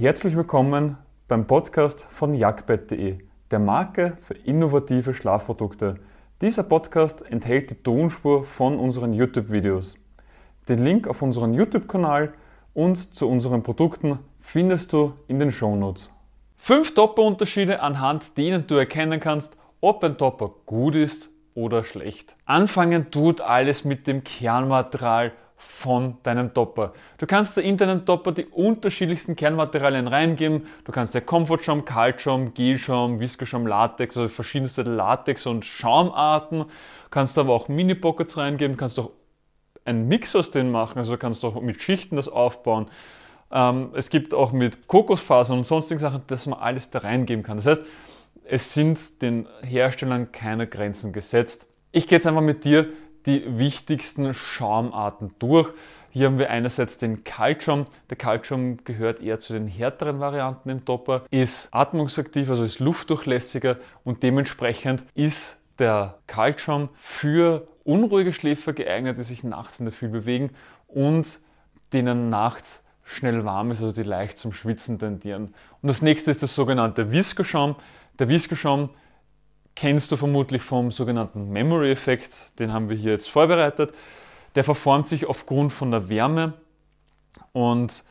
Herzlich willkommen beim Podcast von jagdbett.de, der Marke für innovative Schlafprodukte. Dieser Podcast enthält die Tonspur von unseren YouTube-Videos. Den Link auf unseren YouTube-Kanal und zu unseren Produkten findest du in den Shownotes. Fünf Topper-Unterschiede, anhand denen du erkennen kannst, ob ein Topper gut ist oder schlecht. Anfangen tut alles mit dem Kernmaterial von deinem Topper. Du kannst in deinen Topper die unterschiedlichsten Kernmaterialien reingeben. Du kannst ja Comfortschaum, Kaltschaum, Gelschaum, Viskoschaum, Latex, also verschiedenste Latex- und Schaumarten. Du kannst aber auch Mini-Pockets reingeben, kannst auch einen Mix aus denen machen, also du kannst auch mit Schichten das aufbauen. Ähm, es gibt auch mit Kokosfasern und sonstigen Sachen, dass man alles da reingeben kann. Das heißt, es sind den Herstellern keine Grenzen gesetzt. Ich gehe jetzt einfach mit dir die wichtigsten Schaumarten durch. Hier haben wir einerseits den Kaltschaum. Der Kaltschaum gehört eher zu den härteren Varianten im Topper, ist atmungsaktiv, also ist luftdurchlässiger und dementsprechend ist der Kaltschaum für unruhige Schläfer geeignet, die sich nachts in der Früh bewegen und denen nachts schnell warm ist, also die leicht zum Schwitzen tendieren. Und das nächste ist der sogenannte Viskoschaum. Der Viskoschaum kennst du vermutlich vom sogenannten Memory-Effekt, den haben wir hier jetzt vorbereitet. Der verformt sich aufgrund von der Wärme und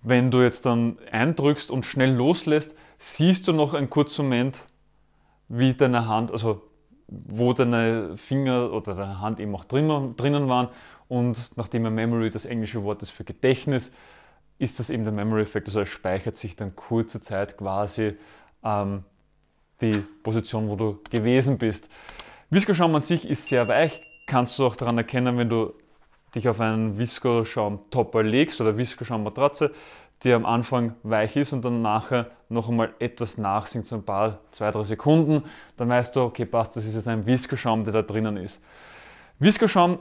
wenn du jetzt dann eindrückst und schnell loslässt, siehst du noch einen kurzen Moment, wie deine Hand, also wo deine Finger oder deine Hand eben auch drinnen waren. Und nachdem ein Memory das englische Wort ist für Gedächtnis, ist das eben der Memory-Effekt. Also es speichert sich dann kurze Zeit quasi ähm, die Position, wo du gewesen bist. Viskoschaum an sich ist sehr weich, kannst du auch daran erkennen, wenn du dich auf einen Viskoschaum-Topper legst oder Viskoschaum-Matratze, die am Anfang weich ist und dann nachher noch einmal etwas nachsinkt, so ein paar, zwei, drei Sekunden, dann weißt du, okay, passt, das ist jetzt ein Viskoschaum, der da drinnen ist. Viskoschaum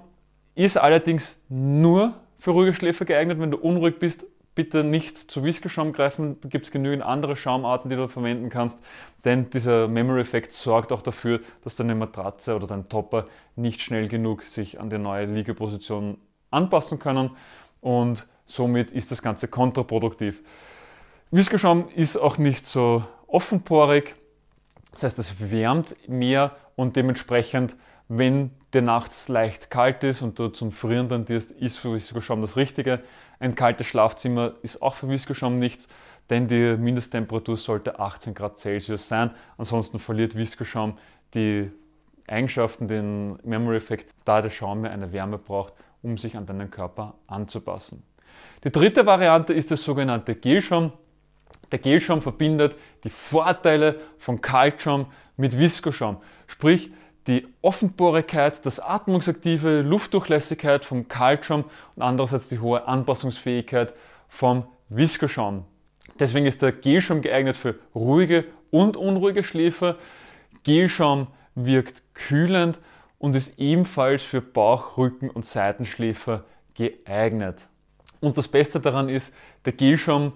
ist allerdings nur für ruhige Schläfer geeignet, wenn du unruhig bist, bitte nicht zu Whisky-Schaum greifen. Da gibt es genügend andere Schaumarten, die du verwenden kannst, denn dieser Memory-Effekt sorgt auch dafür, dass deine Matratze oder dein Topper nicht schnell genug sich an die neue Liegeposition anpassen können und somit ist das Ganze kontraproduktiv. Whisky-Schaum ist auch nicht so offenporig, das heißt, es wärmt mehr und dementsprechend, wenn der nachts leicht kalt ist und du zum Frieren tendierst, ist für Viskoschaum das Richtige. Ein kaltes Schlafzimmer ist auch für Viskoschaum nichts, denn die Mindesttemperatur sollte 18 Grad Celsius sein. Ansonsten verliert Viskoschaum die Eigenschaften, den Memory-Effekt, da der Schaum mehr eine Wärme braucht, um sich an deinen Körper anzupassen. Die dritte Variante ist der sogenannte Gelschaum. Der Gelschaum verbindet die Vorteile von Kaltschaum mit Viskoschaum. Sprich, die Offenporigkeit, das atmungsaktive Luftdurchlässigkeit vom Kaltschaum und andererseits die hohe Anpassungsfähigkeit vom Viskoschaum. Deswegen ist der Gelschaum geeignet für ruhige und unruhige Schläfer. Gelschaum wirkt kühlend und ist ebenfalls für Bauch-, Rücken- und Seitenschläfer geeignet. Und das Beste daran ist, der Gelschaum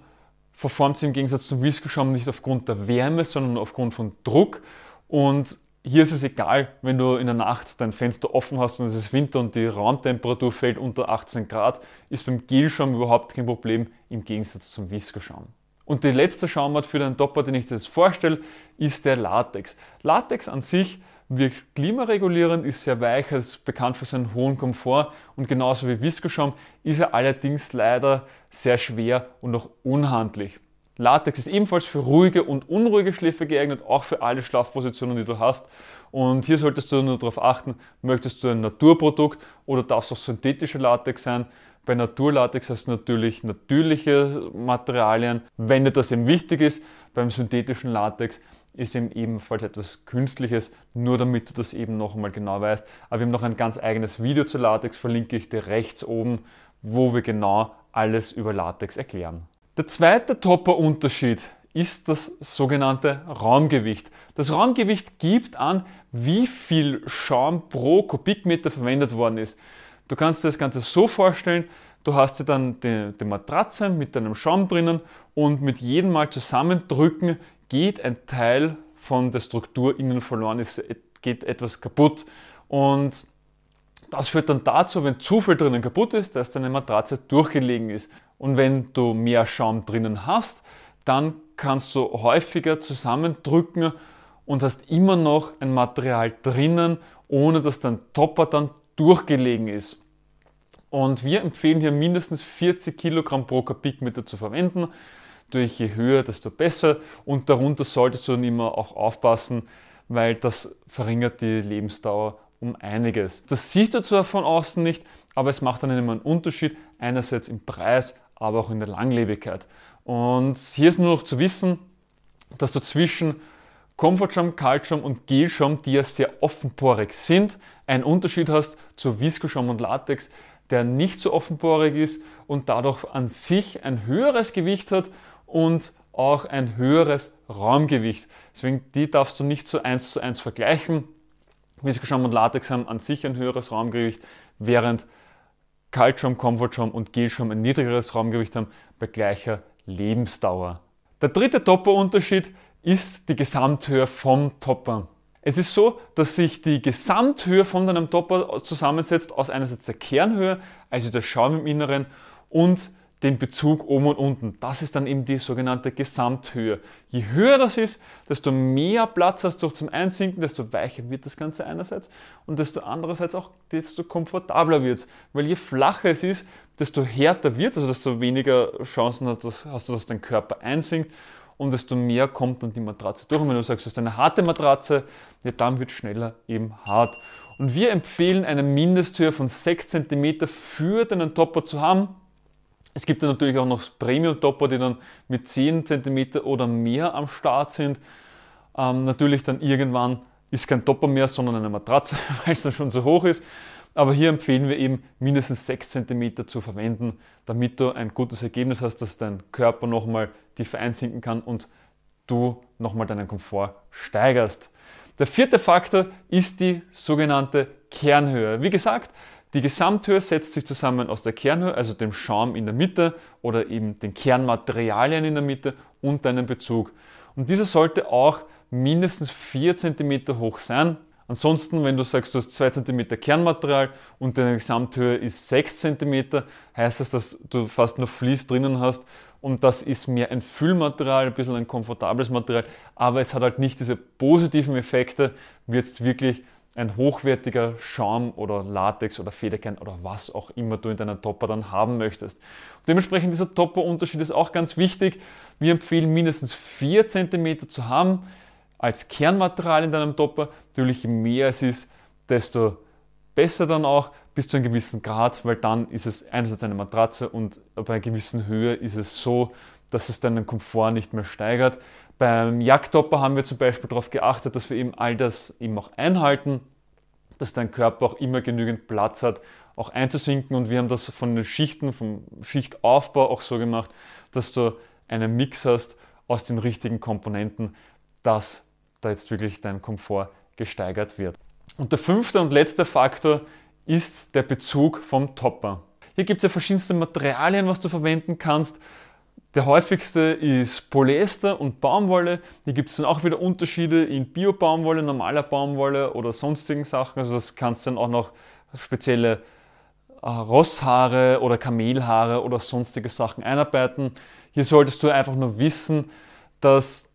verformt sich im Gegensatz zum Viskoschaum nicht aufgrund der Wärme, sondern aufgrund von Druck und hier ist es egal, wenn du in der Nacht dein Fenster offen hast und es ist Winter und die Raumtemperatur fällt unter 18 Grad, ist beim Gelschaum überhaupt kein Problem im Gegensatz zum Viskoschaum. Und die letzte Schaumart für den Topper, den ich dir jetzt vorstelle, ist der Latex. Latex an sich wirkt klimaregulierend, ist sehr weich, ist bekannt für seinen hohen Komfort und genauso wie Viskoschaum ist er allerdings leider sehr schwer und auch unhandlich. Latex ist ebenfalls für ruhige und unruhige Schläfe geeignet, auch für alle Schlafpositionen, die du hast. Und hier solltest du nur darauf achten, möchtest du ein Naturprodukt oder darf es auch synthetische Latex sein. Bei Naturlatex hast du natürlich natürliche Materialien, wenn dir das eben wichtig ist. Beim synthetischen Latex ist eben ebenfalls etwas Künstliches, nur damit du das eben noch einmal genau weißt. Aber wir haben noch ein ganz eigenes Video zu Latex, verlinke ich dir rechts oben, wo wir genau alles über Latex erklären. Der zweite Topper-Unterschied ist das sogenannte Raumgewicht. Das Raumgewicht gibt an, wie viel Schaum pro Kubikmeter verwendet worden ist. Du kannst dir das Ganze so vorstellen, du hast dir dann die, die Matratze mit deinem Schaum drinnen und mit jedem Mal zusammendrücken geht ein Teil von der Struktur innen verloren, es geht etwas kaputt und das führt dann dazu, wenn zu viel drinnen kaputt ist, dass deine Matratze durchgelegen ist. Und wenn du mehr Schaum drinnen hast, dann kannst du häufiger zusammendrücken und hast immer noch ein Material drinnen, ohne dass dein Topper dann durchgelegen ist. Und wir empfehlen hier mindestens 40 Kilogramm pro Kubikmeter zu verwenden. Durch je höher, desto besser. Und darunter solltest du dann immer auch aufpassen, weil das verringert die Lebensdauer um einiges. Das siehst du zwar von außen nicht, aber es macht dann immer einen Unterschied, einerseits im Preis, aber auch in der Langlebigkeit. Und hier ist nur noch zu wissen, dass du zwischen Comfortschaum, Kaltschaum und Gelschaum, die ja sehr offenporig sind, einen Unterschied hast zu Viskoschaum und Latex, der nicht so offenporig ist und dadurch an sich ein höheres Gewicht hat und auch ein höheres Raumgewicht. Deswegen die darfst du nicht so eins zu eins vergleichen. Viskoschaum und Latex haben an sich ein höheres Raumgewicht, während Kaltschaum, Comfortschaum und Gelschaum ein niedrigeres Raumgewicht haben bei gleicher Lebensdauer. Der dritte Topper-Unterschied ist die Gesamthöhe vom Topper. Es ist so, dass sich die Gesamthöhe von deinem Topper zusammensetzt aus einerseits der Kernhöhe, also der Schaum im Inneren, und den Bezug oben und unten. Das ist dann eben die sogenannte Gesamthöhe. Je höher das ist, desto mehr Platz hast du zum Einsinken, desto weicher wird das Ganze einerseits und desto andererseits auch, desto komfortabler wird es. Weil je flacher es ist, desto härter wird es, also desto weniger Chancen hast, hast du, dass dein Körper einsinkt und desto mehr kommt dann die Matratze durch. Und wenn du sagst, du hast eine harte Matratze, ja, dann wird es schneller eben hart. Und wir empfehlen eine Mindesthöhe von 6 cm für deinen Topper zu haben es gibt dann natürlich auch noch Premium-Topper, die dann mit 10 cm oder mehr am Start sind. Ähm, natürlich dann irgendwann ist kein Topper mehr, sondern eine Matratze, weil es dann schon so hoch ist. Aber hier empfehlen wir eben mindestens 6 cm zu verwenden, damit du ein gutes Ergebnis hast, dass dein Körper nochmal tiefer einsinken kann und du nochmal deinen Komfort steigerst. Der vierte Faktor ist die sogenannte Kernhöhe. Wie gesagt, die Gesamthöhe setzt sich zusammen aus der Kernhöhe, also dem Schaum in der Mitte oder eben den Kernmaterialien in der Mitte und deinem Bezug. Und dieser sollte auch mindestens 4 cm hoch sein. Ansonsten, wenn du sagst, du hast 2 cm Kernmaterial und deine Gesamthöhe ist 6 cm, heißt das, dass du fast nur Vlies drinnen hast und das ist mehr ein Füllmaterial, ein bisschen ein komfortables Material, aber es hat halt nicht diese positiven Effekte, wie jetzt wirklich ein hochwertiger Schaum oder Latex oder Federkern oder was auch immer du in deiner Topper dann haben möchtest. Und dementsprechend dieser Topper-Unterschied ist auch ganz wichtig. Wir empfehlen mindestens 4 cm zu haben als Kernmaterial in deinem Topper. Natürlich je mehr es ist, desto besser dann auch bis zu einem gewissen Grad, weil dann ist es einerseits eine Matratze und bei einer gewissen Höhe ist es so, dass es deinen Komfort nicht mehr steigert. Beim Jagdtopper haben wir zum Beispiel darauf geachtet, dass wir eben all das eben auch einhalten, dass dein Körper auch immer genügend Platz hat, auch einzusinken. Und wir haben das von den Schichten, vom Schichtaufbau auch so gemacht, dass du einen Mix hast aus den richtigen Komponenten, dass da jetzt wirklich dein Komfort gesteigert wird. Und der fünfte und letzte Faktor ist der Bezug vom Topper. Hier gibt es ja verschiedenste Materialien, was du verwenden kannst. Der häufigste ist Polyester und Baumwolle. Hier gibt es dann auch wieder Unterschiede in Bio-Baumwolle, normaler Baumwolle oder sonstigen Sachen. Also das kannst du dann auch noch spezielle äh, Rosshaare oder Kamelhaare oder sonstige Sachen einarbeiten. Hier solltest du einfach nur wissen, dass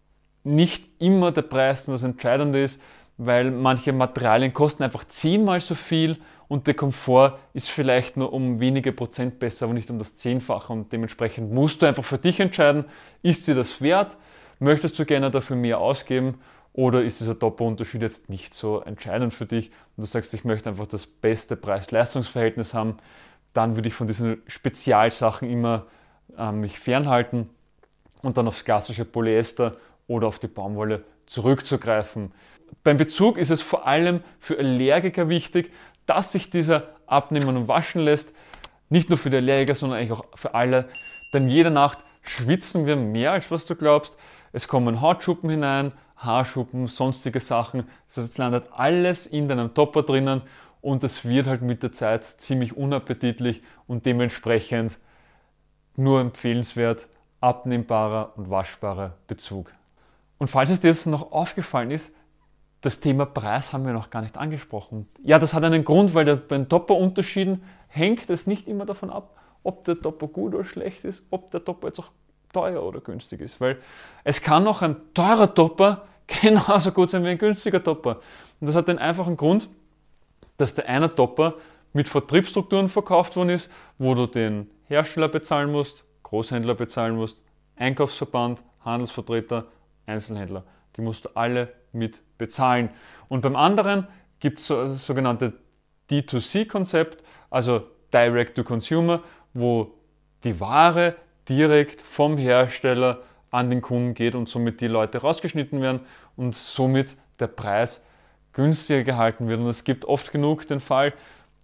nicht immer der Preis das Entscheidende ist, weil manche Materialien kosten einfach zehnmal so viel und der Komfort ist vielleicht nur um wenige Prozent besser, aber nicht um das Zehnfache. Und dementsprechend musst du einfach für dich entscheiden, ist dir das wert, möchtest du gerne dafür mehr ausgeben? Oder ist dieser Doppelunterschied jetzt nicht so entscheidend für dich? Und du sagst, ich möchte einfach das beste Preis-Leistungs-Verhältnis haben, dann würde ich von diesen Spezialsachen immer äh, mich fernhalten und dann aufs klassische Polyester oder auf die Baumwolle zurückzugreifen. Beim Bezug ist es vor allem für Allergiker wichtig, dass sich dieser abnehmen und waschen lässt. Nicht nur für die Allergiker, sondern eigentlich auch für alle. Denn jede Nacht schwitzen wir mehr, als was du glaubst. Es kommen Hautschuppen hinein, Haarschuppen, sonstige Sachen. Das landet alles in deinem Topper drinnen und es wird halt mit der Zeit ziemlich unappetitlich und dementsprechend nur empfehlenswert, abnehmbarer und waschbarer Bezug. Und falls es dir jetzt noch aufgefallen ist, das Thema Preis haben wir noch gar nicht angesprochen. Ja, das hat einen Grund, weil bei den Topper-Unterschieden hängt es nicht immer davon ab, ob der Topper gut oder schlecht ist, ob der Topper jetzt auch teuer oder günstig ist. Weil es kann auch ein teurer Topper genauso gut sein wie ein günstiger Topper. Und das hat den einfachen Grund, dass der eine Topper mit Vertriebsstrukturen verkauft worden ist, wo du den Hersteller bezahlen musst, Großhändler bezahlen musst, Einkaufsverband, Handelsvertreter, Einzelhändler. Die musst du alle mit bezahlen. Und beim anderen gibt es so, das sogenannte D2C-Konzept, also Direct to Consumer, wo die Ware direkt vom Hersteller an den Kunden geht und somit die Leute rausgeschnitten werden und somit der Preis günstiger gehalten wird. Und es gibt oft genug den Fall,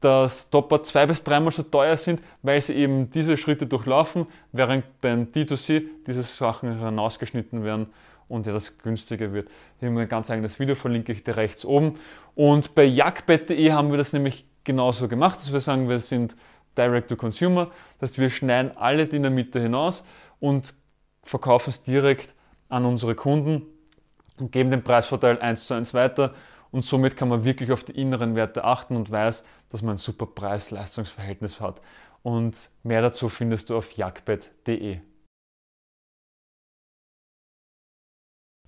dass Topper zwei bis dreimal so teuer sind, weil sie eben diese Schritte durchlaufen, während beim D2C diese Sachen herausgeschnitten werden und ja das günstiger wird. Hier haben wir ein ganz eigenes Video, verlinke ich dir rechts oben. Und bei jagdbett.de haben wir das nämlich genauso gemacht, dass wir sagen, wir sind Direct to Consumer. Das heißt, wir schneiden alle Dynamite hinaus und verkaufen es direkt an unsere Kunden und geben den Preisvorteil eins zu eins weiter. Und somit kann man wirklich auf die inneren Werte achten und weiß, dass man ein super Preis-Leistungs-Verhältnis hat. Und mehr dazu findest du auf jagdbett.de.